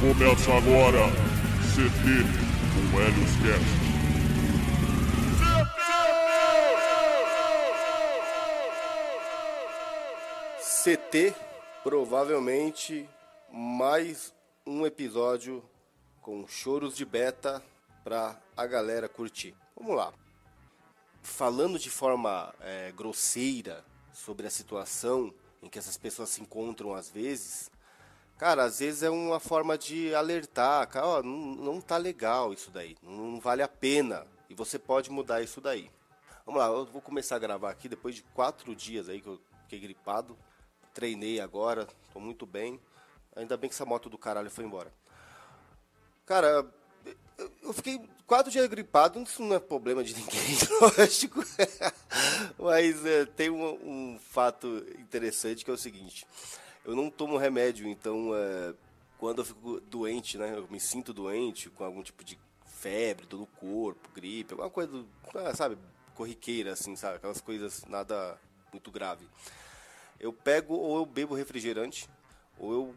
Começa agora CT com Helios Cast. CT, provavelmente mais um episódio com choros de beta pra a galera curtir. Vamos lá. Falando de forma é, grosseira sobre a situação em que essas pessoas se encontram às vezes, cara, às vezes é uma forma de alertar, cara, ó, não, não tá legal isso daí, não vale a pena e você pode mudar isso daí. Vamos lá, eu vou começar a gravar aqui depois de quatro dias aí que eu fiquei gripado. Treinei agora, tô muito bem. Ainda bem que essa moto do caralho foi embora. Cara, eu- fiquei quatro dias gripado, isso não é problema de ninguém, lógico. Mas é, tem um, um fato interessante que é o seguinte: eu não tomo remédio, então é, quando eu fico doente, né, eu me sinto doente com algum tipo de febre, dor no corpo, gripe, alguma coisa, ah, sabe, corriqueira, assim, sabe, aquelas coisas nada muito grave. Eu pego ou eu bebo refrigerante, ou eu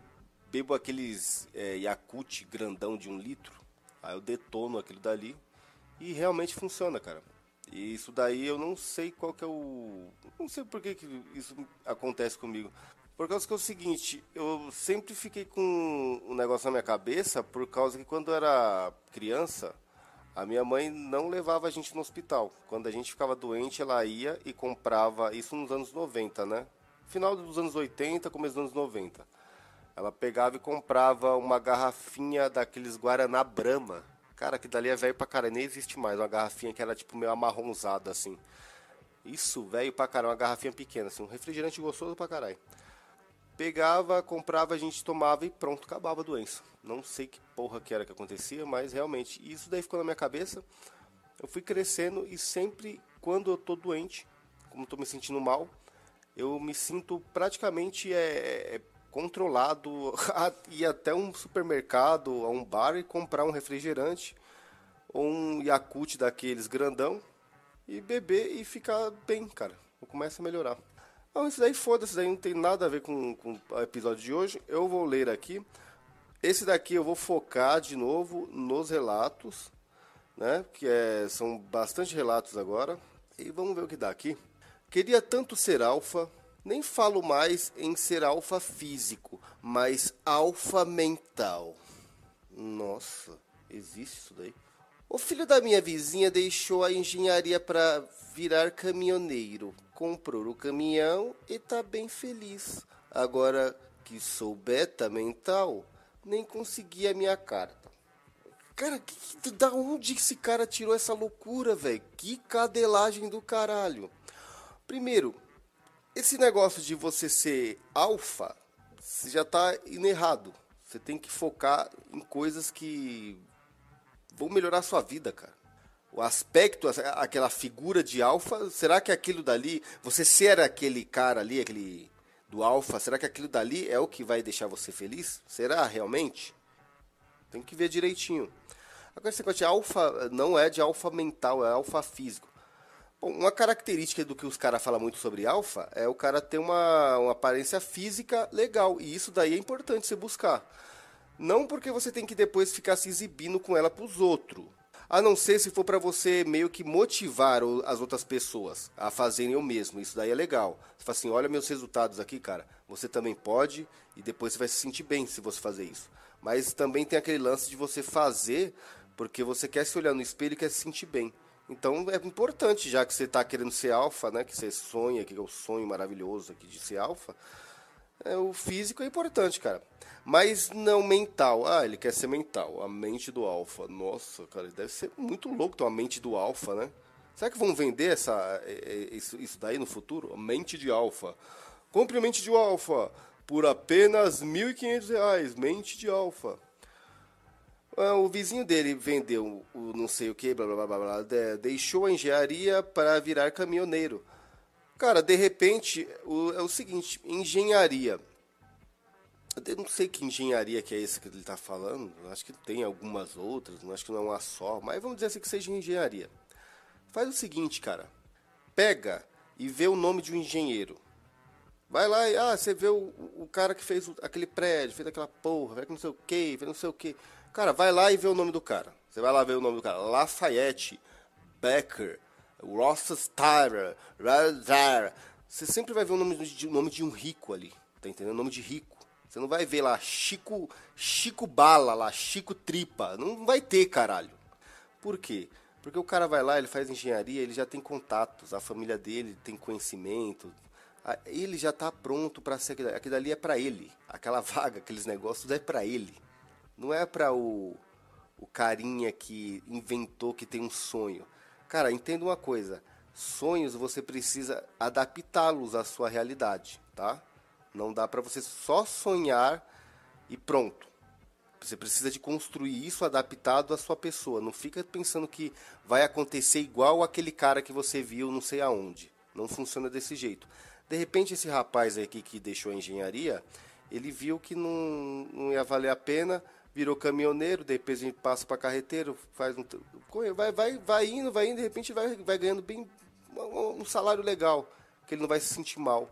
bebo aqueles é, Yakult grandão de um litro, aí eu detono aquilo dali e realmente funciona, cara. E isso daí eu não sei qual que é o. Não sei por que, que isso acontece comigo. Por causa que é o seguinte, eu sempre fiquei com um negócio na minha cabeça, por causa que quando eu era criança, a minha mãe não levava a gente no hospital. Quando a gente ficava doente, ela ia e comprava, isso nos anos 90, né? Final dos anos 80, começo dos anos 90. Ela pegava e comprava uma garrafinha daqueles Guaraná Brahma. Cara, que dali é velho pra caralho, nem existe mais. Uma garrafinha que era tipo meio amarronzada assim. Isso, velho pra caralho, uma garrafinha pequena, assim, um refrigerante gostoso pra caralho. Pegava, comprava, a gente tomava e pronto, acabava a doença. Não sei que porra que era que acontecia, mas realmente, isso daí ficou na minha cabeça. Eu fui crescendo e sempre, quando eu tô doente, como tô me sentindo mal, eu me sinto praticamente é, é, controlado a ir até um supermercado, a um bar e comprar um refrigerante ou um Yakult daqueles grandão e beber e ficar bem, cara. Eu começo a melhorar. Não, isso daí foda-se, daí não tem nada a ver com, com o episódio de hoje. Eu vou ler aqui. Esse daqui eu vou focar de novo nos relatos, né? Que é, são bastante relatos agora. E vamos ver o que dá aqui. Queria tanto ser alfa, nem falo mais em ser alfa físico, mas alfa mental. Nossa, existe isso daí? O filho da minha vizinha deixou a engenharia para virar caminhoneiro. Comprou o caminhão e tá bem feliz. Agora que sou beta mental, nem consegui a minha carta. Cara, que, da onde esse cara tirou essa loucura, velho? Que cadelagem do caralho. Primeiro, esse negócio de você ser alfa, você já tá indo errado. Você tem que focar em coisas que vão melhorar a sua vida, cara. O aspecto, aquela figura de alfa, será que aquilo dali, você ser aquele cara ali, aquele do alfa, será que aquilo dali é o que vai deixar você feliz? Será realmente? Tem que ver direitinho. Agora, esse negócio de alfa não é de alfa mental, é alfa físico. Bom, uma característica do que os caras falam muito sobre alfa é o cara ter uma, uma aparência física legal. E isso daí é importante você buscar. Não porque você tem que depois ficar se exibindo com ela pros outros. A não ser se for para você meio que motivar as outras pessoas a fazerem o mesmo. Isso daí é legal. Você fala assim, olha meus resultados aqui, cara. Você também pode e depois você vai se sentir bem se você fazer isso. Mas também tem aquele lance de você fazer porque você quer se olhar no espelho e quer se sentir bem. Então é importante, já que você está querendo ser alfa, né? Que você sonha, que é o sonho maravilhoso aqui de ser alfa. É, o físico é importante, cara. Mas não mental. Ah, ele quer ser mental. A mente do alfa. Nossa, cara, ele deve ser muito louco ter uma mente do alfa, né? Será que vão vender essa, é, é, isso, daí no futuro? Mente de alfa. Compre mente de alfa por apenas 1.500 reais. Mente de alfa. Ah, O vizinho dele vendeu o não sei o que, blá blá blá blá, de- deixou a engenharia para virar caminhoneiro. Cara, de repente, o, é o seguinte, engenharia. Eu não sei que engenharia que é esse que ele está falando. Acho que tem algumas outras, acho que não é uma só, mas vamos dizer assim que seja engenharia. Faz o seguinte, cara. Pega e vê o nome de um engenheiro. Vai lá e ah, você vê o, o cara que fez aquele prédio, fez aquela porra, fez não sei o que, fez não sei o que. Cara, vai lá e vê o nome do cara. Você vai lá ver o nome do cara. Lafayette, Becker, Rothschild, Você sempre vai ver o nome de, nome de um rico ali. Tá entendendo? O nome de rico. Você não vai ver lá Chico, Chico Bala lá, Chico Tripa. Não vai ter, caralho. Por quê? Porque o cara vai lá, ele faz engenharia, ele já tem contatos, a família dele tem conhecimento, ele já está pronto para ser aquilo, aquilo ali é para ele, aquela vaga, aqueles negócios é para ele, não é para o, o carinha que inventou que tem um sonho. Cara, entenda uma coisa, sonhos você precisa adaptá-los à sua realidade, tá? Não dá para você só sonhar e pronto. Você precisa de construir isso adaptado à sua pessoa. Não fica pensando que vai acontecer igual aquele cara que você viu não sei aonde. Não funciona desse jeito. De repente, esse rapaz aqui que deixou a engenharia, ele viu que não, não ia valer a pena, virou caminhoneiro, depois a gente passa para carreteiro, faz um, vai, vai, vai indo, vai indo, de repente vai, vai ganhando bem um salário legal, que ele não vai se sentir mal.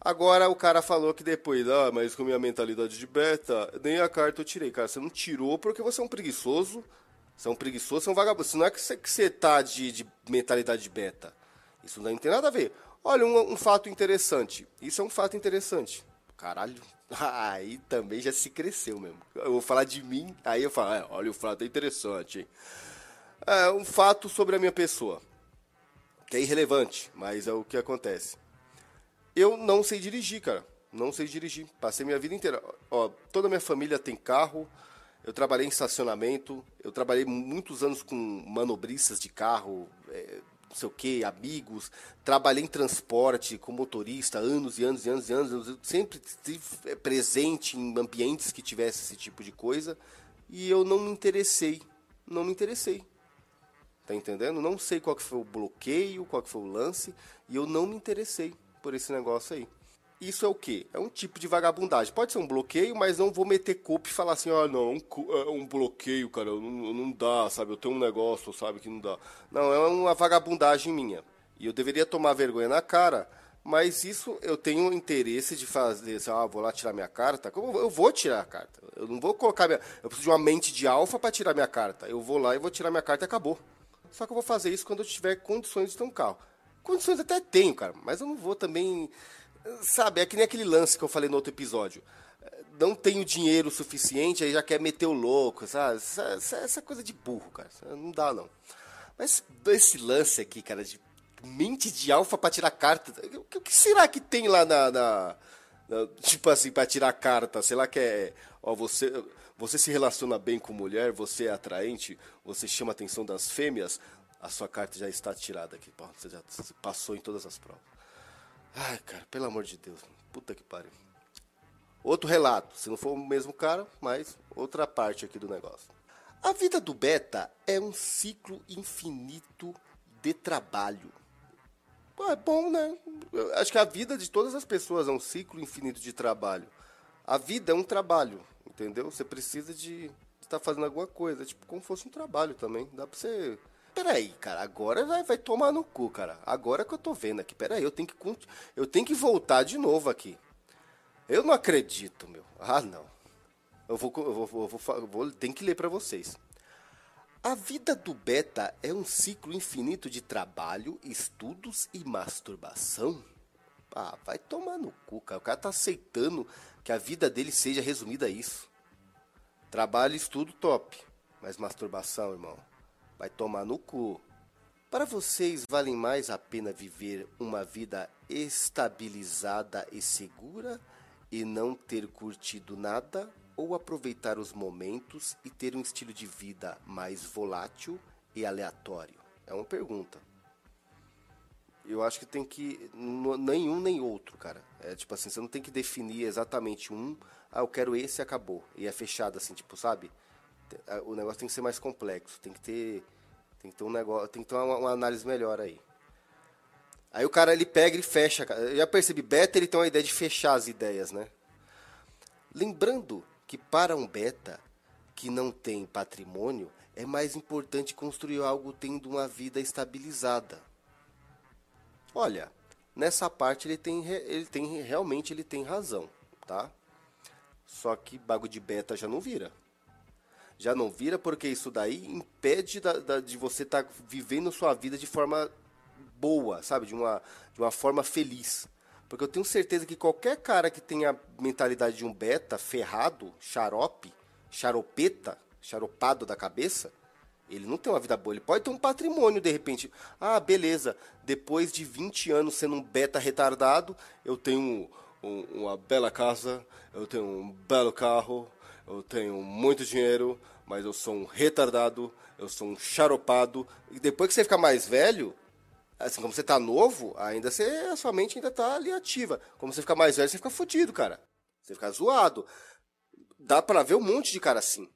Agora o cara falou que depois, ah, mas com minha mentalidade de beta, nem a carta eu tirei. Cara, você não tirou porque você é um preguiçoso. Você é um preguiçoso, você é um vagabundo. Isso não é que você, que você tá de, de mentalidade de beta. Isso não tem nada a ver. Olha, um, um fato interessante. Isso é um fato interessante. Caralho, aí também já se cresceu mesmo. Eu vou falar de mim, aí eu falo, é, olha, o fato é interessante, hein? É, um fato sobre a minha pessoa. Que é irrelevante, mas é o que acontece. Eu não sei dirigir, cara. Não sei dirigir. Passei minha vida inteira. Ó, toda a minha família tem carro. Eu trabalhei em estacionamento. Eu trabalhei muitos anos com manobristas de carro, é, não sei o que, amigos. Trabalhei em transporte com motorista, anos e anos e anos e anos. Eu sempre estive é, presente em ambientes que tivesse esse tipo de coisa. E eu não me interessei. Não me interessei. Tá entendendo? Não sei qual que foi o bloqueio, qual que foi o lance. E eu não me interessei por esse negócio aí. Isso é o que? É um tipo de vagabundagem. Pode ser um bloqueio, mas não vou meter culpa e falar assim, ah, não, um, é um bloqueio, cara, não, não dá, sabe? Eu tenho um negócio, sabe, que não dá. Não, é uma vagabundagem minha. E eu deveria tomar vergonha na cara, mas isso eu tenho interesse de fazer, assim, ah, vou lá tirar minha carta. Eu vou tirar a carta. Eu não vou colocar minha. Eu preciso de uma mente de alfa para tirar minha carta. Eu vou lá e vou tirar minha carta e acabou. Só que eu vou fazer isso quando eu tiver condições de ter um carro. Condições até tenho, cara, mas eu não vou também. Sabe, é que nem aquele lance que eu falei no outro episódio. Não tenho dinheiro suficiente, aí já quer meter o louco, sabe? Essa, essa, coisa de burro, cara. Não dá, não. Mas esse lance aqui, cara, de mente de alfa pra tirar carta. O que, o que será que tem lá na, na, na, Tipo assim, pra tirar carta? Sei lá que é. Ó, você, você se relaciona bem com mulher, você é atraente, você chama a atenção das fêmeas a sua carta já está tirada aqui. Você já passou em todas as provas. Ai, cara, pelo amor de Deus. Puta que pariu. Outro relato, se não for o mesmo cara, mas outra parte aqui do negócio. A vida do beta é um ciclo infinito de trabalho. Pô, é bom, né? Eu acho que a vida de todas as pessoas é um ciclo infinito de trabalho. A vida é um trabalho, entendeu? Você precisa de estar tá fazendo alguma coisa, tipo, como fosse um trabalho também. Dá pra você peraí, cara, agora vai, vai tomar no cu, cara. Agora que eu tô vendo aqui, peraí, eu tenho que, eu tenho que voltar de novo aqui. Eu não acredito, meu. Ah, não. Eu vou, eu vou, eu vou, eu vou tenho que ler para vocês. A vida do beta é um ciclo infinito de trabalho, estudos e masturbação? Ah, vai tomar no cu, cara. O cara tá aceitando que a vida dele seja resumida a isso. Trabalho, estudo, top. Mas masturbação, irmão. Vai tomar no cu. Para vocês, vale mais a pena viver uma vida estabilizada e segura e não ter curtido nada ou aproveitar os momentos e ter um estilo de vida mais volátil e aleatório? É uma pergunta. Eu acho que tem que. Nenhum nem outro, cara. É tipo assim, você não tem que definir exatamente um. Ah, eu quero esse e acabou. E é fechado assim, tipo, sabe? O negócio tem que ser mais complexo, tem que ter, tem que ter um negócio, tem que ter uma, uma análise melhor aí. Aí o cara ele pega e fecha. Eu já percebi, beta ele tem uma ideia de fechar as ideias, né? Lembrando que para um beta que não tem patrimônio, é mais importante construir algo tendo uma vida estabilizada. Olha, nessa parte ele tem, ele tem realmente ele tem razão, tá? Só que bago de beta já não vira. Já não vira porque isso daí impede da, da, de você estar tá vivendo sua vida de forma boa, sabe? De uma, de uma forma feliz. Porque eu tenho certeza que qualquer cara que tenha a mentalidade de um beta ferrado, xarope, xaropeta, xaropado da cabeça, ele não tem uma vida boa. Ele pode ter um patrimônio de repente. Ah, beleza. Depois de 20 anos sendo um beta retardado, eu tenho um, uma bela casa, eu tenho um belo carro, eu tenho muito dinheiro, mas eu sou um retardado, eu sou um xaropado. E depois que você fica mais velho, Assim, como você tá novo, ainda você, a sua mente ainda tá ali ativa. Como você fica mais velho, você fica fodido, cara. Você fica zoado. Dá pra ver um monte de cara assim.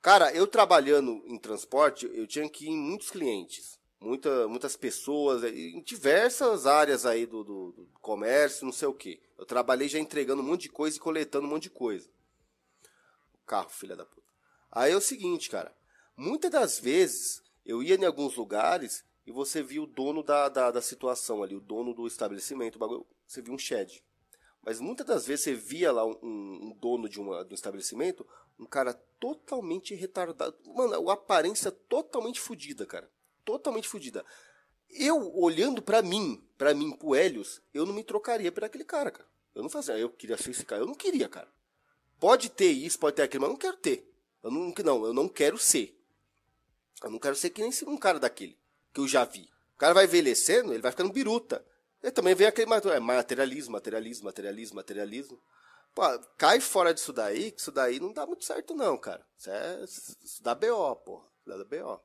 Cara, eu trabalhando em transporte, eu tinha que ir em muitos clientes. Muita, muitas pessoas, em diversas áreas aí do, do, do comércio, não sei o que. Eu trabalhei já entregando um monte de coisa e coletando um monte de coisa. Carro, filha da puta. Aí é o seguinte, cara. Muitas das vezes eu ia em alguns lugares e você viu o dono da, da, da situação ali, o dono do estabelecimento, você viu um shed. Mas muitas das vezes você via lá um, um dono de, uma, de um estabelecimento, um cara totalmente retardado. Mano, a aparência totalmente fodida, cara. Totalmente fodida. Eu, olhando para mim, para mim, pro Helios, eu não me trocaria por aquele cara, cara. Eu não fazia, eu queria ser esse cara. Eu não queria, cara. Pode ter isso, pode ter aquilo, mas eu não quero ter. Eu não, não, eu não quero ser. Eu não quero ser que nem um cara daquele que eu já vi. O cara vai envelhecendo, ele vai ficando biruta. E também vem aquele é, materialismo, materialismo, materialismo, materialismo. Pô, cai fora disso daí, que isso daí não dá muito certo não, cara. Isso, é, isso dá BO, porra. Isso dá BO.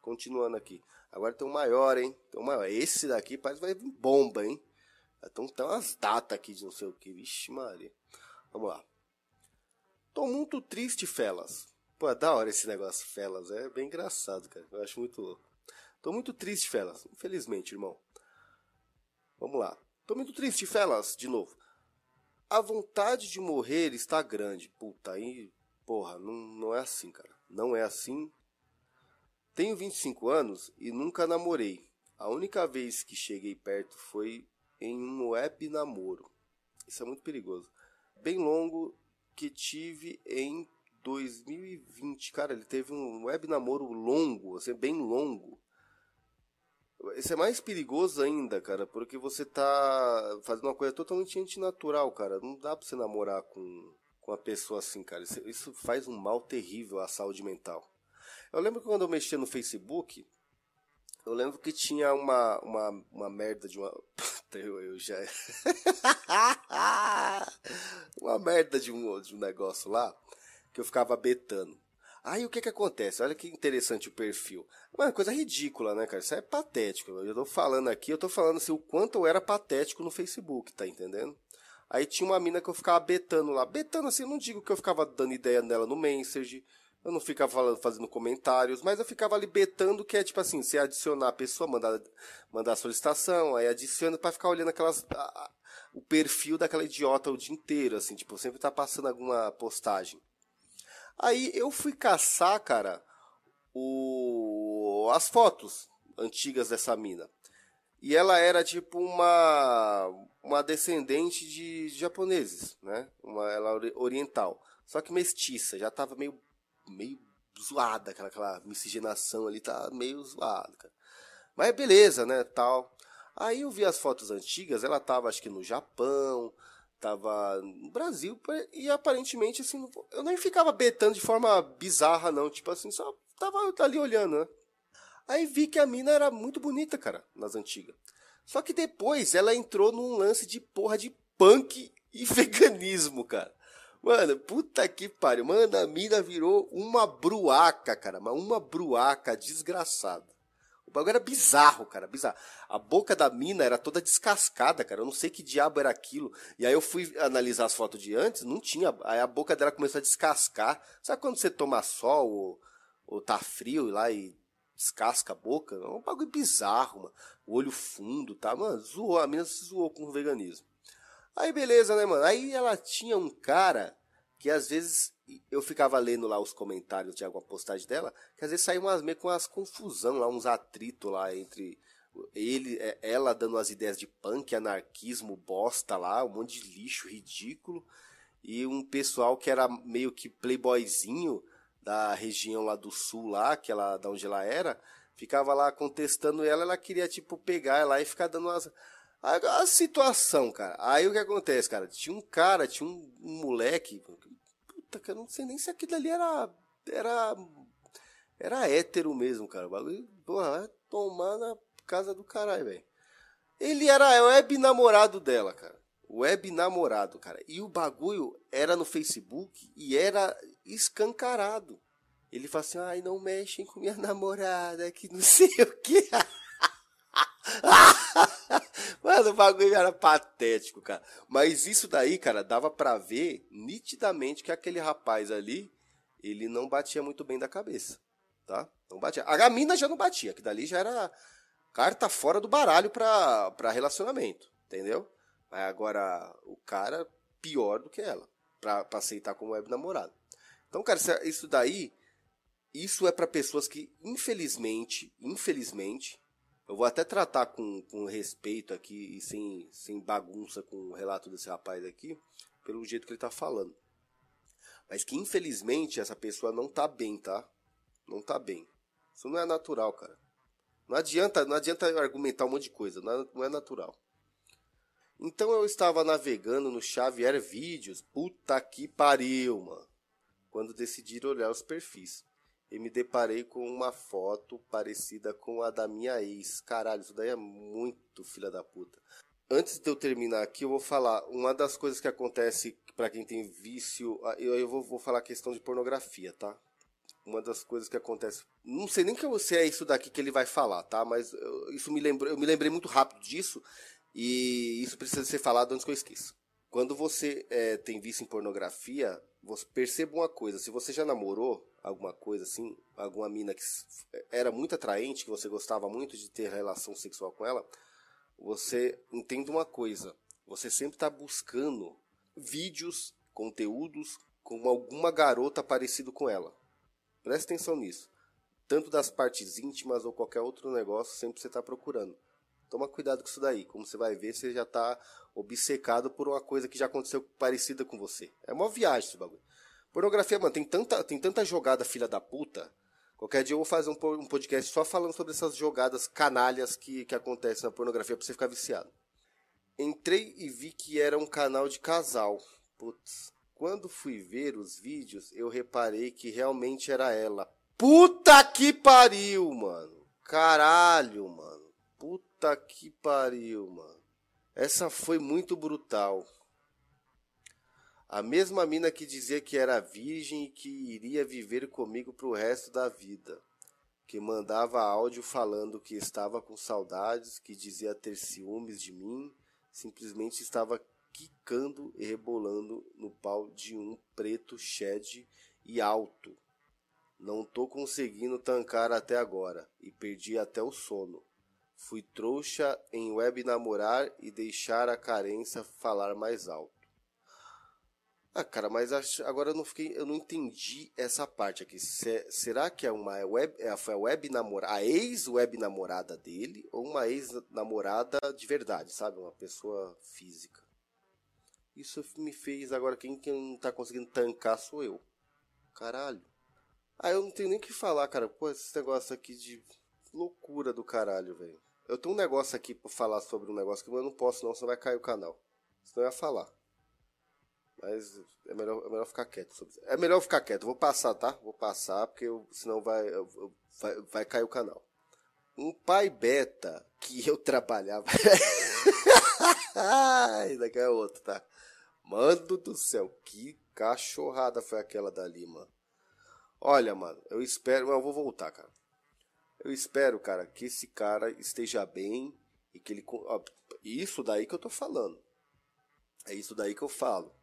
Continuando aqui. Agora tem um maior, hein? Tem um maior. Esse daqui parece que vai vir bomba, hein? Então tem umas datas aqui de não sei o que. Vixe, Maria. Vamos lá. Tô muito triste, Felas. Pô, é da hora esse negócio, Felas. É bem engraçado, cara. Eu acho muito louco. Tô muito triste, Felas. Infelizmente, irmão. Vamos lá. Tô muito triste, Felas, de novo. A vontade de morrer está grande. Puta, aí, porra, não, não é assim, cara. Não é assim. Tenho 25 anos e nunca namorei. A única vez que cheguei perto foi em um web namoro. Isso é muito perigoso. Bem longo que tive em 2020. Cara, ele teve um web namoro longo, assim, bem longo. Isso é mais perigoso ainda, cara, porque você tá fazendo uma coisa totalmente antinatural, cara. Não dá pra você namorar com, com uma pessoa assim, cara. Isso, isso faz um mal terrível à saúde mental. Eu lembro que quando eu mexia no Facebook, eu lembro que tinha uma, uma, uma merda de uma. Puta, eu, eu já. uma merda de um, de um negócio lá que eu ficava betando. Aí o que que acontece? Olha que interessante o perfil. Uma coisa ridícula, né, cara? Isso é patético. Eu tô falando aqui, eu tô falando assim, o quanto eu era patético no Facebook, tá entendendo? Aí tinha uma mina que eu ficava betando lá. Betando assim, não digo que eu ficava dando ideia nela no Message, eu não ficava falando, fazendo comentários, mas eu ficava ali betando que é tipo assim, você adicionar a pessoa, mandar, mandar a solicitação, aí adiciona para ficar olhando aquelas. A, a, o perfil daquela idiota o dia inteiro, assim, tipo, sempre tá passando alguma postagem. Aí eu fui caçar, cara, o... as fotos antigas dessa mina. E ela era tipo uma uma descendente de japoneses, né? Uma ela oriental, só que mestiça, já tava meio meio zoada, aquela, aquela miscigenação ali tá meio zoada, cara. Mas beleza, né, tal. Aí eu vi as fotos antigas, ela tava acho que no Japão, tava no Brasil e aparentemente assim, eu nem ficava betando de forma bizarra não, tipo assim, só tava ali olhando, né? Aí vi que a mina era muito bonita, cara, nas antigas. Só que depois ela entrou num lance de porra de punk e veganismo, cara. Mano, puta que pariu. Mano, a mina virou uma bruaca, cara. Uma bruaca desgraçada. O bagulho era bizarro, cara, bizarro. A boca da mina era toda descascada, cara. Eu não sei que diabo era aquilo. E aí eu fui analisar as fotos de antes, não tinha. Aí a boca dela começou a descascar. Sabe quando você toma sol ou, ou tá frio lá e descasca a boca. É um bagulho bizarro, mano. O olho fundo, tá? Mano, zoou. A menina se zoou com o veganismo. Aí beleza, né, mano? Aí ela tinha um cara que às vezes eu ficava lendo lá os comentários de alguma postagem dela, que às vezes saía umas meio com umas confusão lá, uns atritos lá entre ele, é, ela dando as ideias de punk, anarquismo, bosta lá, um monte de lixo ridículo, e um pessoal que era meio que playboyzinho da região lá do sul lá, que ela, da onde ela era, ficava lá contestando ela, ela queria tipo pegar ela e ficar dando umas a, a situação, cara. Aí o que acontece, cara? Tinha um cara, tinha um, um moleque, puta, eu não sei nem se aquilo ali era era era hétero mesmo, cara. O bagulho, porra, vai tomar na casa do caralho, velho. Ele era web namorado dela, cara. Web namorado, cara. E o bagulho era no Facebook e era escancarado. Ele fala assim: ai, não mexem com minha namorada, que não sei o que. Mano, o bagulho era patético, cara. Mas isso daí, cara, dava pra ver nitidamente que aquele rapaz ali, ele não batia muito bem da cabeça, tá? Não batia. A mina já não batia, que dali já era carta fora do baralho pra, pra relacionamento, entendeu? Mas agora, o cara, pior do que ela, pra, pra aceitar como web namorado. Então, cara, isso daí, isso é para pessoas que, infelizmente, infelizmente, eu vou até tratar com, com respeito aqui e sem, sem bagunça com o relato desse rapaz aqui, pelo jeito que ele tá falando. Mas que infelizmente essa pessoa não tá bem, tá? Não tá bem. Isso não é natural, cara. Não adianta, não adianta argumentar um monte de coisa, não é, não é natural. Então eu estava navegando no Xavier Vídeos, puta que pariu, mano. Quando decidi olhar os perfis. E me deparei com uma foto parecida com a da minha ex. Caralho, isso daí é muito filha da puta. Antes de eu terminar aqui, eu vou falar uma das coisas que acontece para quem tem vício. Eu, eu vou, vou falar a questão de pornografia, tá? uma das coisas que acontece. Não sei nem que você é isso daqui que ele vai falar, tá? Mas eu, isso me lembrou, eu me lembrei muito rápido disso e isso precisa ser falado antes que eu esqueça. Quando você é, tem vício em pornografia, você perceba uma coisa: se você já namorou alguma coisa assim, alguma mina que era muito atraente, que você gostava muito de ter relação sexual com ela, você entende uma coisa: você sempre está buscando vídeos, conteúdos com alguma garota parecido com ela. Presta atenção nisso. Tanto das partes íntimas ou qualquer outro negócio, sempre você está procurando. Toma cuidado com isso daí. Como você vai ver, você já está obcecado por uma coisa que já aconteceu parecida com você. É uma viagem esse bagulho. Pornografia, mano, tem tanta, tem tanta jogada filha da puta. Qualquer dia eu vou fazer um, um podcast só falando sobre essas jogadas canalhas que, que acontecem na pornografia pra você ficar viciado. Entrei e vi que era um canal de casal. Putz. Quando fui ver os vídeos, eu reparei que realmente era ela. Puta que pariu, mano. Caralho, mano. Puta que pariu, mano. Essa foi muito brutal. A mesma mina que dizia que era virgem e que iria viver comigo pro resto da vida. Que mandava áudio falando que estava com saudades, que dizia ter ciúmes de mim, simplesmente estava quicando e rebolando no pau de um preto shed e alto. Não tô conseguindo tancar até agora e perdi até o sono. Fui trouxa em web namorar e deixar a carência falar mais alto. Ah, cara, mas agora eu não fiquei, eu não entendi essa parte aqui. será que é uma web, é, foi a web namorada, a ex web namorada dele ou uma ex namorada de verdade, sabe, uma pessoa física? Isso me fez agora quem, quem não tá conseguindo tancar sou eu. Caralho. Ah, eu não tenho nem o que falar, cara. Pô, esse negócio aqui de loucura do caralho, velho. Eu tenho um negócio aqui pra falar sobre um negócio que eu não posso não, senão vai cair o canal. Senão eu ia falar. Mas é melhor, é melhor ficar quieto. É melhor ficar quieto. Vou passar, tá? Vou passar, porque eu, senão vai, vai, vai cair o canal. Um pai beta que eu trabalhava. Ai, daqui é outro, tá? Mano do céu, que cachorrada foi aquela dali, mano. Olha, mano, eu espero. Eu vou voltar, cara. Eu espero, cara, que esse cara esteja bem e que ele. Ó, isso daí que eu tô falando. É isso daí que eu falo.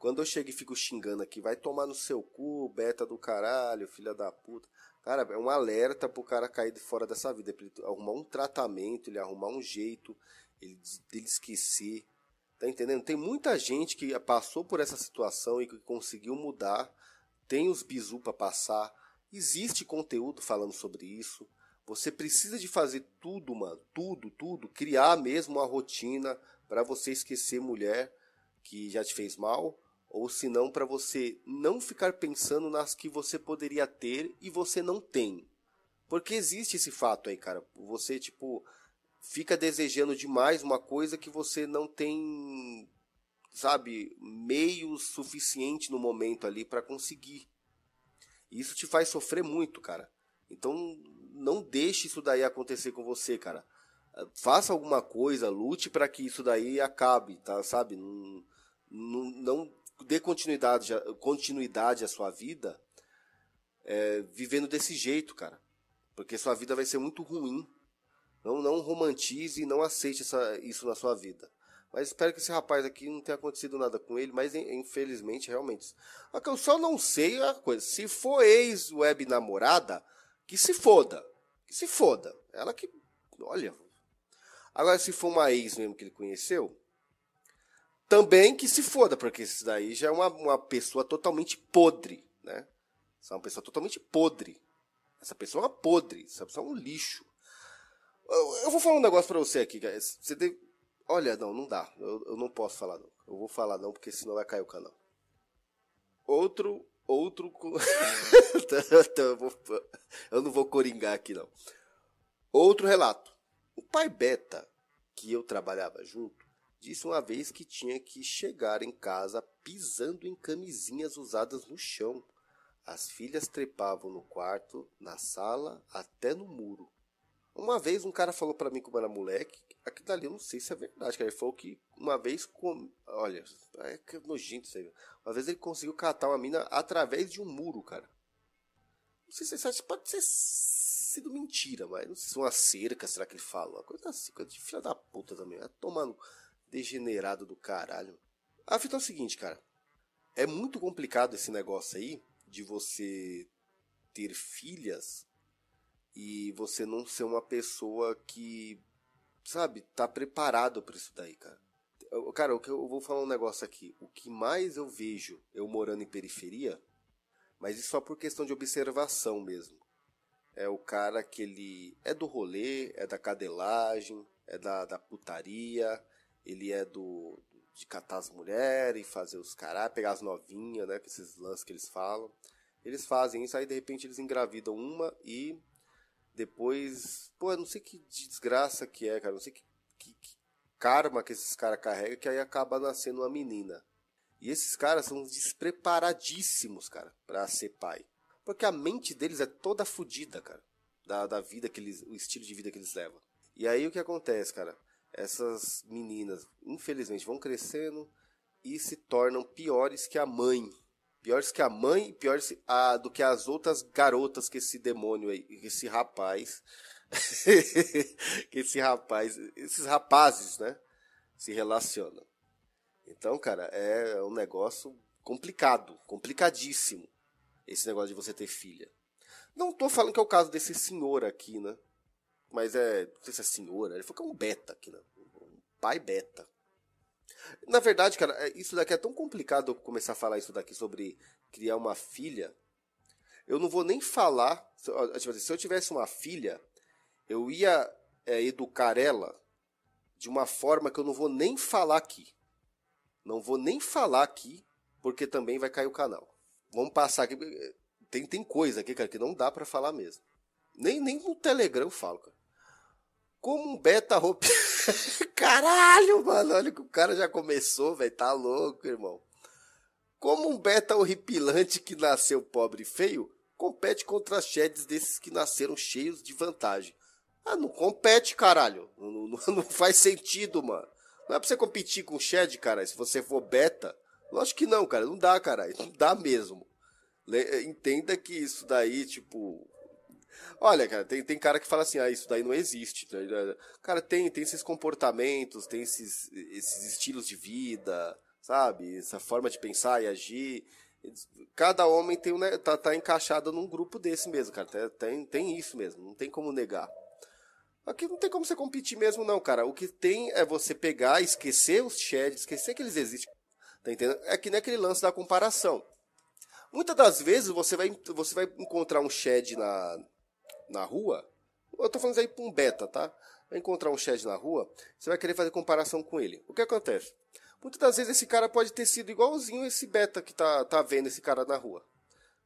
Quando eu chego e fico xingando aqui, vai tomar no seu cu, beta do caralho, filha da puta. Cara, é um alerta pro cara cair de fora dessa vida. Pra ele arrumar um tratamento, ele arrumar um jeito, ele, esquecer. Tá entendendo? Tem muita gente que passou por essa situação e que conseguiu mudar. Tem os bizu para passar. Existe conteúdo falando sobre isso. Você precisa de fazer tudo, mano. Tudo, tudo. Criar mesmo uma rotina para você esquecer mulher que já te fez mal ou se não para você não ficar pensando nas que você poderia ter e você não tem. Porque existe esse fato aí, cara. Você tipo fica desejando demais uma coisa que você não tem, sabe, meios suficiente no momento ali para conseguir. Isso te faz sofrer muito, cara. Então não deixe isso daí acontecer com você, cara. Faça alguma coisa, lute para que isso daí acabe, tá? Sabe? Não, não dê continuidade, continuidade à sua vida é, vivendo desse jeito, cara. Porque sua vida vai ser muito ruim. Não, não romantize e não aceite essa, isso na sua vida. Mas espero que esse rapaz aqui não tenha acontecido nada com ele, mas infelizmente, realmente. O que eu só não sei é a coisa. Se for ex-web namorada, que se foda. Que se foda. Ela que. Olha. Agora, se for uma ex mesmo que ele conheceu, também que se foda, porque isso daí já é uma, uma pessoa totalmente podre, né? Essa é uma pessoa totalmente podre. Essa pessoa é uma podre, essa pessoa é um lixo. Eu, eu vou falar um negócio pra você aqui, guys. Você deve... Olha, não, não dá. Eu, eu não posso falar, não. Eu vou falar, não, porque senão vai cair o canal. Outro. Outro. eu não vou coringar aqui, não. Outro relato. O pai Beta, que eu trabalhava junto, disse uma vez que tinha que chegar em casa pisando em camisinhas usadas no chão. As filhas trepavam no quarto, na sala, até no muro. Uma vez um cara falou para mim como era moleque, aqui dali eu não sei se é verdade, cara. Ele falou que uma vez com. Olha, é que nojento isso aí. Uma vez ele conseguiu catar uma mina através de um muro, cara. Não sei se isso pode ter sido mentira, mas não sei se é uma cerca, será que ele falou? Uma coisa assim, coisa de filha da puta também. Vai tomando degenerado do caralho. A fita é o seguinte, cara. É muito complicado esse negócio aí de você ter filhas e você não ser uma pessoa que, sabe, tá preparado para isso daí, cara. Cara, o que eu vou falar um negócio aqui. O que mais eu vejo eu morando em periferia, mas isso só por questão de observação mesmo. É o cara que ele é do rolê, é da cadelagem, é da, da putaria, ele é do de catar as mulheres fazer os caras, pegar as novinhas, né, com esses lances que eles falam. Eles fazem isso, aí de repente eles engravidam uma e depois, pô, eu não sei que desgraça que é, cara, não sei que, que, que karma que esses caras carregam, que aí acaba nascendo uma menina. E esses caras são despreparadíssimos, cara, para ser pai. Porque a mente deles é toda fodida, cara, da, da vida que eles, o estilo de vida que eles levam. E aí o que acontece, cara? Essas meninas, infelizmente, vão crescendo e se tornam piores que a mãe. Piores que a mãe e piores a, do que as outras garotas que esse demônio aí, que esse rapaz, que esse rapaz, esses rapazes, né, se relacionam. Então, cara, é um negócio complicado, complicadíssimo, esse negócio de você ter filha. Não tô falando que é o caso desse senhor aqui, né? Mas é. Não sei se é senhora. Ele falou que é um beta aqui, né? Um pai beta. Na verdade, cara, é, isso daqui é tão complicado eu começar a falar isso daqui sobre criar uma filha. Eu não vou nem falar. Tipo assim, se eu tivesse uma filha, eu ia é, educar ela de uma forma que eu não vou nem falar aqui. Não vou nem falar aqui, porque também vai cair o canal. Vamos passar aqui. Tem, tem coisa aqui, cara, que não dá para falar mesmo. Nem, nem no Telegram eu falo, cara. Como um beta roupa. Caralho, mano. Olha que o cara já começou, velho. Tá louco, irmão. Como um beta horripilante que nasceu pobre e feio, compete contra sheds desses que nasceram cheios de vantagem. Ah, não compete, caralho. Não, não, não faz sentido, mano. Não é pra você competir com shed, cara, se você for beta. Lógico que não, cara. Não dá, caralho. Não dá mesmo. Entenda que isso daí, tipo, Olha, cara, tem, tem cara que fala assim, ah, isso daí não existe. Tá cara, tem, tem esses comportamentos, tem esses, esses estilos de vida, sabe? Essa forma de pensar e agir. Cada homem tem um, tá, tá encaixado num grupo desse mesmo, cara. Tem, tem isso mesmo, não tem como negar. Aqui não tem como você competir mesmo, não, cara. O que tem é você pegar, esquecer os sheds, esquecer que eles existem. Tá entendendo? É que nem aquele lance da comparação. Muitas das vezes você vai, você vai encontrar um shed na, na rua. Eu tô falando isso aí pra um beta, tá? Vai encontrar um shed na rua, você vai querer fazer comparação com ele. O que acontece? Muitas das vezes esse cara pode ter sido igualzinho esse beta que tá, tá vendo esse cara na rua.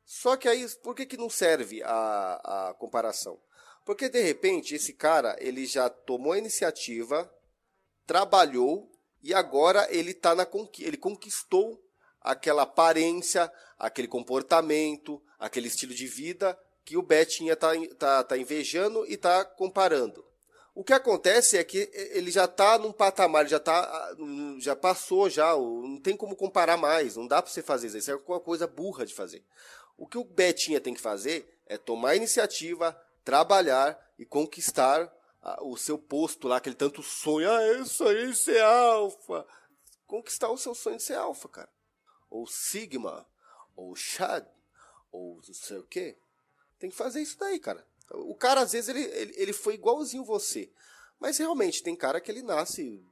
Só que aí, por que, que não serve a, a comparação? Porque de repente esse cara ele já tomou a iniciativa, trabalhou e agora ele tá na ele conquistou aquela aparência, aquele comportamento, aquele estilo de vida que o Betinha tá, tá, tá invejando e tá comparando. O que acontece é que ele já está num patamar, já tá, já passou já, não tem como comparar mais, não dá para você fazer isso, isso é uma coisa burra de fazer. O que o Betinha tem que fazer é tomar iniciativa, trabalhar e conquistar o seu posto lá, que ele tanto sonha, ah, eu sonhei em ser alfa. Conquistar o seu sonho de ser alfa, cara. Ou Sigma, ou Chad, ou não sei o quê. Tem que fazer isso daí, cara. O cara, às vezes, ele, ele, ele foi igualzinho você. Mas realmente, tem cara que ele nasce.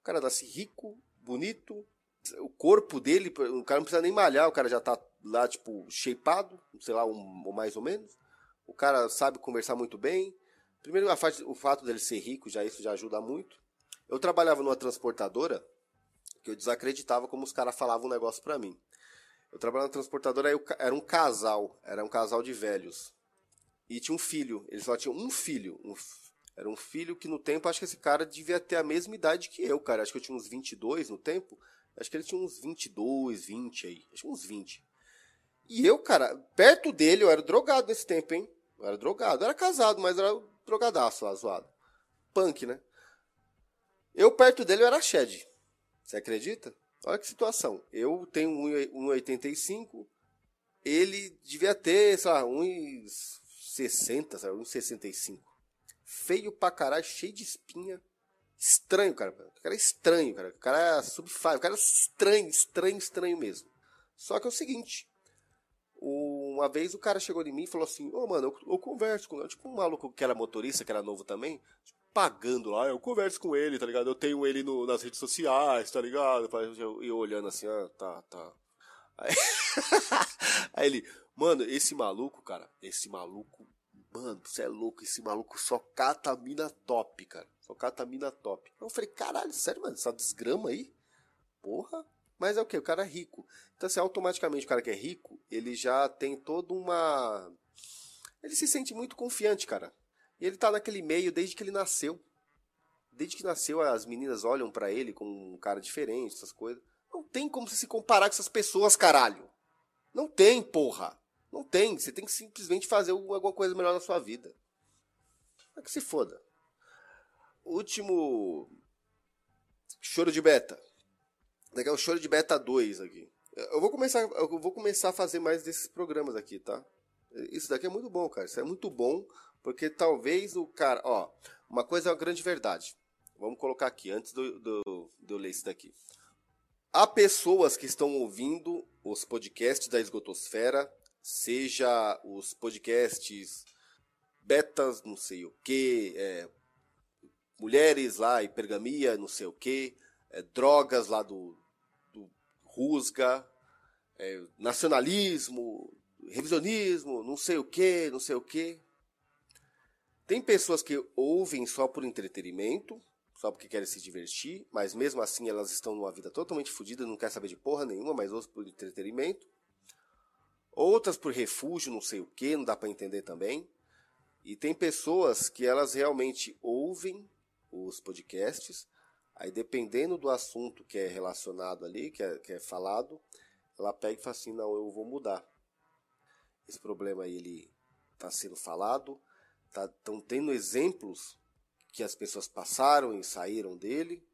O cara nasce rico, bonito. O corpo dele, o cara não precisa nem malhar, o cara já tá lá, tipo, shapeado, sei lá, um, ou mais ou menos. O cara sabe conversar muito bem. Primeiro, o fato dele ser rico, já isso já ajuda muito. Eu trabalhava numa transportadora que eu desacreditava como os caras falavam um negócio para mim. Eu trabalhava na transportadora, aí era um casal, era um casal de velhos. E tinha um filho, eles só tinham um filho. Um, era um filho que no tempo, acho que esse cara devia ter a mesma idade que eu, cara. Acho que eu tinha uns 22 no tempo. Acho que ele tinha uns 22, 20 aí. Acho que uns 20. E eu, cara, perto dele, eu era drogado nesse tempo, hein? Eu era drogado. Eu era casado, mas era drogadaço lá, zoado. Punk, né? Eu perto dele eu era shed. Você acredita? Olha que situação. Eu tenho 1,85. Ele devia ter, sei lá, 1,60, sabe? 1,65. Feio pra caralho, cheio de espinha. Estranho, cara. O cara é estranho, cara. O cara é sub O cara é estranho, estranho, estranho mesmo. Só que é o seguinte uma vez o cara chegou em mim e falou assim: Ô, oh, mano, eu, eu, converso com. Tipo, um maluco que era motorista, que era novo também, tipo, pagando lá, eu converso com ele, tá ligado? Eu tenho ele no, nas redes sociais, tá ligado? Eu, eu olhando assim, ah, tá, tá. Aí, aí ele, mano, esse maluco, cara, esse maluco, mano, você é louco, esse maluco só cata mina top, cara. Só cata mina top. Eu falei, caralho, sério, mano, essa desgrama aí? Porra. Mas é o que? O cara é rico. Então, assim, automaticamente o cara que é rico, ele já tem toda uma. Ele se sente muito confiante, cara. E ele tá naquele meio desde que ele nasceu. Desde que nasceu, as meninas olham para ele com um cara diferente, essas coisas. Não tem como você se comparar com essas pessoas, caralho. Não tem, porra. Não tem. Você tem que simplesmente fazer alguma coisa melhor na sua vida. É que se foda. Último. Choro de beta. Daqui é o choro de beta 2 aqui. Eu vou começar, eu vou começar a fazer mais desses programas aqui, tá? Isso daqui é muito bom, cara. Isso é muito bom, porque talvez o cara, ó, uma coisa é uma grande verdade. Vamos colocar aqui antes do, do, de eu ler isso daqui. Há pessoas que estão ouvindo os podcasts da Esgotosfera, seja os podcasts betas, não sei o que, é, mulheres lá, hipergamia, não sei o que, é, drogas lá do, rusga, é, nacionalismo, revisionismo, não sei o que, não sei o que. Tem pessoas que ouvem só por entretenimento, só porque querem se divertir, mas mesmo assim elas estão numa vida totalmente fodida, não quer saber de porra nenhuma, mas ouvem por entretenimento. Outras por refúgio, não sei o que, não dá para entender também. E tem pessoas que elas realmente ouvem os podcasts Aí, dependendo do assunto que é relacionado ali, que é, que é falado, ela pega e fala assim: não, eu vou mudar. Esse problema ele está sendo falado, estão tá, tendo exemplos que as pessoas passaram e saíram dele.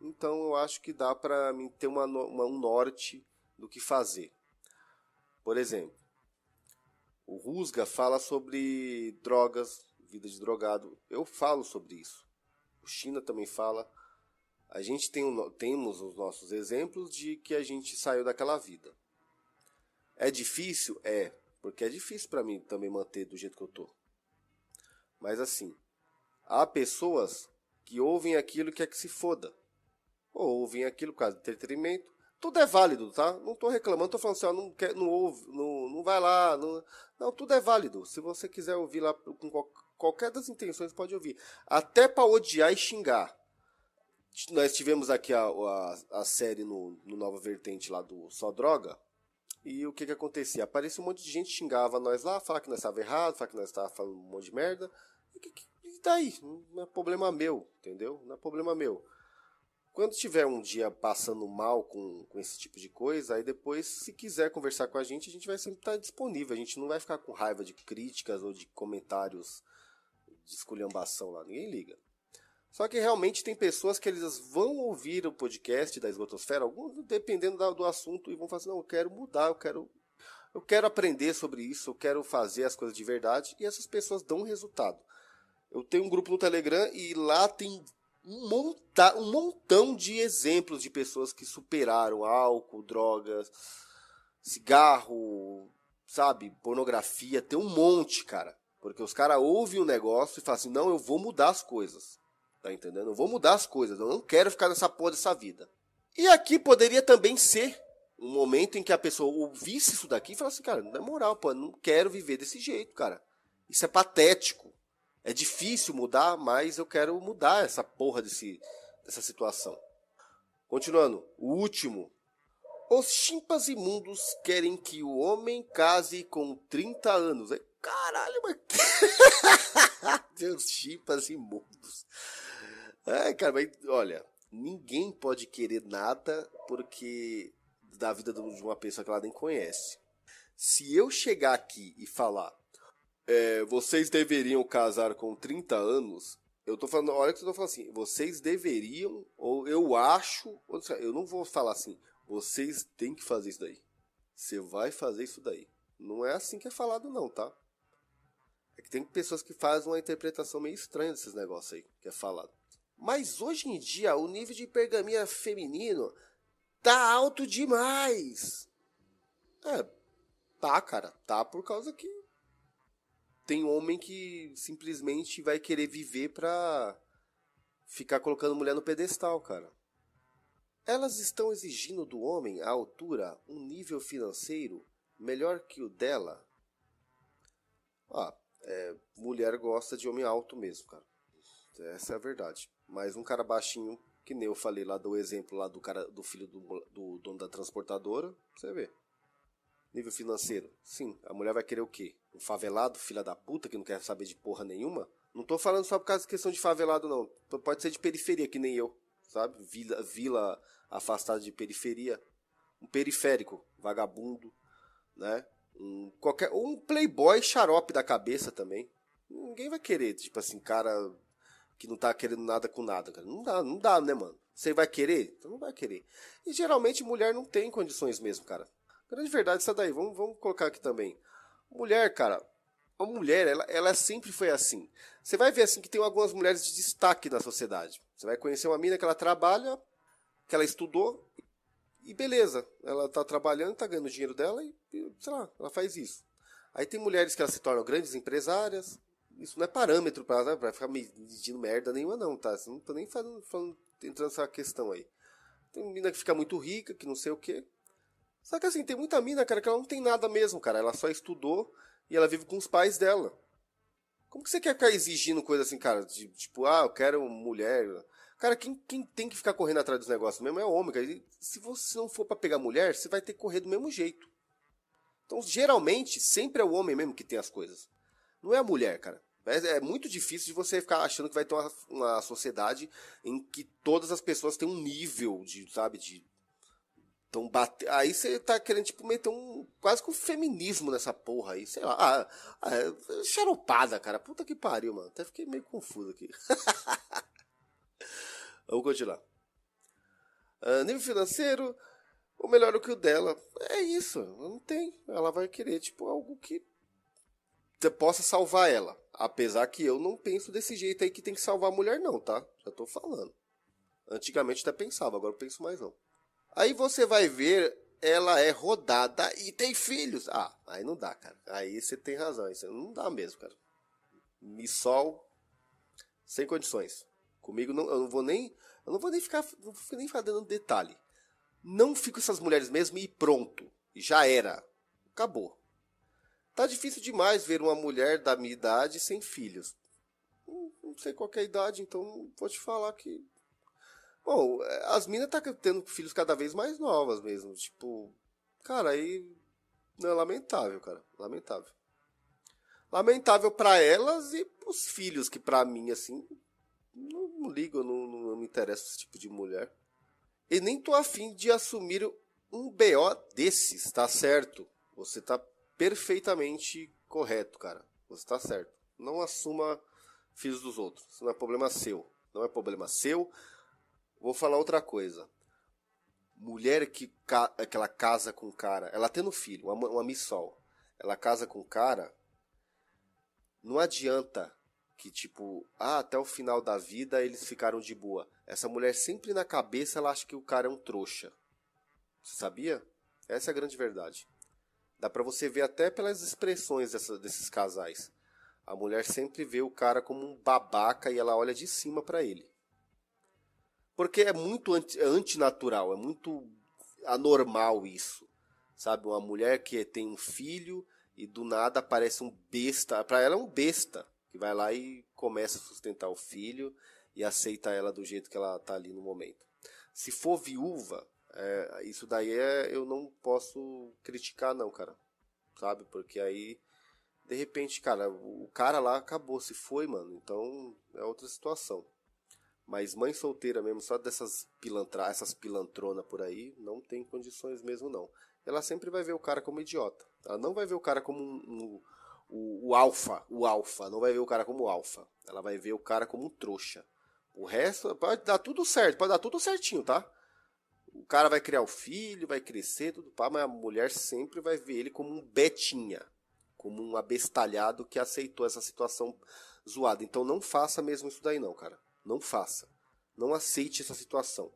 Então, eu acho que dá para mim ter uma, uma, um norte do que fazer. Por exemplo, o Rusga fala sobre drogas, vida de drogado. Eu falo sobre isso. O China também fala a gente tem, temos os nossos exemplos de que a gente saiu daquela vida. É difícil? É. Porque é difícil para mim também manter do jeito que eu tô. Mas assim, há pessoas que ouvem aquilo que é que se foda. Ou ouvem aquilo por causa do entretenimento. Tudo é válido, tá? Não tô reclamando, tô falando assim, ó, não, quer, não ouve, não, não vai lá. Não, não, tudo é válido. Se você quiser ouvir lá com qualquer das intenções, pode ouvir. Até para odiar e xingar. Nós tivemos aqui a, a, a série no, no Nova Vertente lá do Só Droga. E o que que acontecia? Aparecia um monte de gente xingava nós lá, falava que nós estava errado, falava que nós estava falando um monte de merda. E, que, que, e daí? Não é problema meu, entendeu? Não é problema meu. Quando tiver um dia passando mal com, com esse tipo de coisa, aí depois, se quiser conversar com a gente, a gente vai sempre estar disponível. A gente não vai ficar com raiva de críticas ou de comentários de esculhambação lá. Ninguém liga. Só que realmente tem pessoas que eles vão ouvir o podcast da Esgotosfera, alguns dependendo do assunto, e vão falar assim, não, eu quero mudar, eu quero, eu quero aprender sobre isso, eu quero fazer as coisas de verdade, e essas pessoas dão resultado. Eu tenho um grupo no Telegram e lá tem um, monta, um montão de exemplos de pessoas que superaram álcool, drogas, cigarro, sabe, pornografia, tem um monte, cara. Porque os caras ouvem o negócio e falam assim, não, eu vou mudar as coisas. Tá entendendo? Eu vou mudar as coisas, eu não quero ficar nessa porra dessa vida. E aqui poderia também ser um momento em que a pessoa ouvisse isso daqui e falasse assim, cara, não é moral, pô, não quero viver desse jeito, cara. Isso é patético. É difícil mudar, mas eu quero mudar essa porra desse, dessa situação. Continuando, o último. Os chimpas imundos querem que o homem case com 30 anos. Caralho, mas. Deus, chimpas imundos. É, cara, mas olha, ninguém pode querer nada porque da vida de uma pessoa que ela nem conhece. Se eu chegar aqui e falar, é, vocês deveriam casar com 30 anos, eu tô falando, olha que eu tô falando assim, vocês deveriam, ou eu acho, eu não vou falar assim, vocês têm que fazer isso daí. Você vai fazer isso daí. Não é assim que é falado, não, tá? É que tem pessoas que fazem uma interpretação meio estranha desses negócios aí, que é falado. Mas hoje em dia o nível de pergaminha feminino tá alto demais. É, tá, cara, tá por causa que tem homem que simplesmente vai querer viver pra ficar colocando mulher no pedestal, cara. Elas estão exigindo do homem, à altura, um nível financeiro melhor que o dela. Ah, é, mulher gosta de homem alto mesmo, cara. Essa é a verdade. Mas um cara baixinho, que nem eu falei lá do exemplo lá do cara do filho do, do dono da transportadora, você vê. Nível financeiro. Sim, a mulher vai querer o quê? Um favelado, filha da puta, que não quer saber de porra nenhuma? Não tô falando só por causa de questão de favelado, não. Pode ser de periferia, que nem eu, sabe? Vila, vila afastada de periferia. Um periférico, vagabundo, né? Um, qualquer, um playboy xarope da cabeça também. Ninguém vai querer, tipo assim, cara que não tá querendo nada com nada, cara. Não dá, não dá, né, mano? Você vai querer? Então não vai querer. E geralmente mulher não tem condições mesmo, cara. Grande verdade essa daí. Vamos, vamos colocar aqui também. Mulher, cara, a mulher, ela, ela sempre foi assim. Você vai ver assim que tem algumas mulheres de destaque na sociedade. Você vai conhecer uma mina que ela trabalha, que ela estudou, e beleza. Ela tá trabalhando, tá ganhando dinheiro dela e, sei lá, ela faz isso. Aí tem mulheres que elas se tornam grandes empresárias, isso não é parâmetro para pra ficar medindo merda nenhuma, não, tá? Você não tô nem falando, falando, entrando nessa questão aí. Tem mina que fica muito rica, que não sei o quê. Só que assim, tem muita mina, cara, que ela não tem nada mesmo, cara. Ela só estudou e ela vive com os pais dela. Como que você quer ficar exigindo coisa assim, cara? De, tipo, ah, eu quero mulher. Cara, quem, quem tem que ficar correndo atrás dos negócios mesmo é o homem, cara. E se você não for para pegar mulher, você vai ter que correr do mesmo jeito. Então, geralmente, sempre é o homem mesmo que tem as coisas. Não é a mulher, cara. É, muito difícil de você ficar achando que vai ter uma, uma sociedade em que todas as pessoas têm um nível de, sabe, de então, bate... aí você tá querendo, tipo, meter um. Quase que um feminismo nessa porra aí, sei lá. Ah, ah, é xaropada, cara. Puta que pariu, mano. Até fiquei meio confuso aqui. Vamos continuar. Uh, nível financeiro, o melhor do que o dela. É isso, não tem. Ela vai querer, tipo, algo que possa salvar ela. Apesar que eu não penso desse jeito aí que tem que salvar a mulher, não, tá? Já tô falando. Antigamente até pensava, agora eu penso mais não. Aí você vai ver ela é rodada e tem filhos. Ah, aí não dá, cara. Aí você tem razão. Isso não dá mesmo, cara. Missol, sem condições. Comigo não, eu não vou nem. Eu não vou nem ficar. Não vou nem ficar dando detalhe. Não fico essas mulheres mesmo e pronto. Já era. Acabou. Tá difícil demais ver uma mulher da minha idade sem filhos. Não, sei qual é a idade, então vou te falar que Bom, as minas tá tendo filhos cada vez mais novas mesmo. Tipo, cara, aí. Não é lamentável, cara. Lamentável. Lamentável para elas e pros filhos, que para mim, assim. Não, não ligo, não, não, me interessa esse tipo de mulher. E nem tô afim de assumir um BO desses, tá certo? Você tá perfeitamente correto, cara. Você tá certo. Não assuma filhos dos outros. Isso não é problema seu. Não é problema seu. Vou falar outra coisa. Mulher que, que ela casa com cara, ela tendo filho, uma, uma missol, ela casa com cara, não adianta que tipo, ah, até o final da vida eles ficaram de boa. Essa mulher sempre na cabeça ela acha que o cara é um trouxa. Você sabia? Essa é a grande verdade. Dá para você ver até pelas expressões dessa, desses casais. A mulher sempre vê o cara como um babaca e ela olha de cima para ele. Porque é muito anti, é antinatural, é muito anormal isso. Sabe? Uma mulher que tem um filho e do nada aparece um besta. Para ela é um besta que vai lá e começa a sustentar o filho e aceita ela do jeito que ela tá ali no momento. Se for viúva, é, isso daí é, eu não posso criticar não, cara. Sabe? Porque aí de repente, cara, o cara lá acabou, se foi, mano. Então é outra situação. Mas mãe solteira mesmo, só dessas pilantra, essas pilantrona por aí, não tem condições mesmo não. Ela sempre vai ver o cara como idiota. Ela não vai ver o cara como um, um, o, alfa, o alfa, não vai ver o cara como alfa. Ela vai ver o cara como um trouxa. O resto pode dar tudo certo, pode dar tudo certinho, tá? Cara vai criar o filho, vai crescer, tudo pá, mas a mulher sempre vai ver ele como um betinha, como um abestalhado que aceitou essa situação zoada. Então não faça mesmo isso daí não, cara. Não faça. Não aceite essa situação.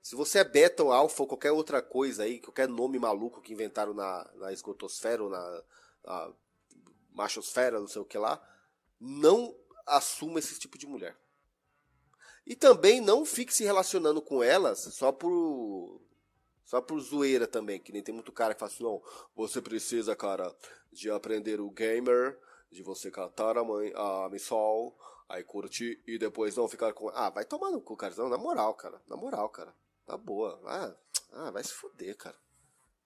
Se você é beta ou alfa ou qualquer outra coisa aí, qualquer nome maluco que inventaram na, na esgotosfera ou na, na machosfera, não sei o que lá, não assuma esse tipo de mulher. E também não fique se relacionando com elas só por só por zoeira também, que nem tem muito cara que fala assim, não, você precisa, cara, de aprender o gamer, de você catar a mãe, a missol, Aí curtir e depois não ficar com. Ah, vai tomar no cu, cara. Não, na moral, cara. Na moral, cara. Na boa. Ah, ah vai se fuder, cara.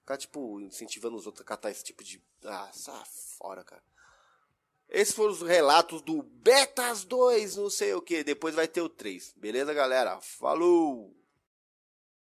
Ficar, tipo, incentivando os outros a catar esse tipo de. Ah, sai fora, cara. Esses foram os relatos do Betas 2, não sei o que. Depois vai ter o 3. Beleza, galera? Falou!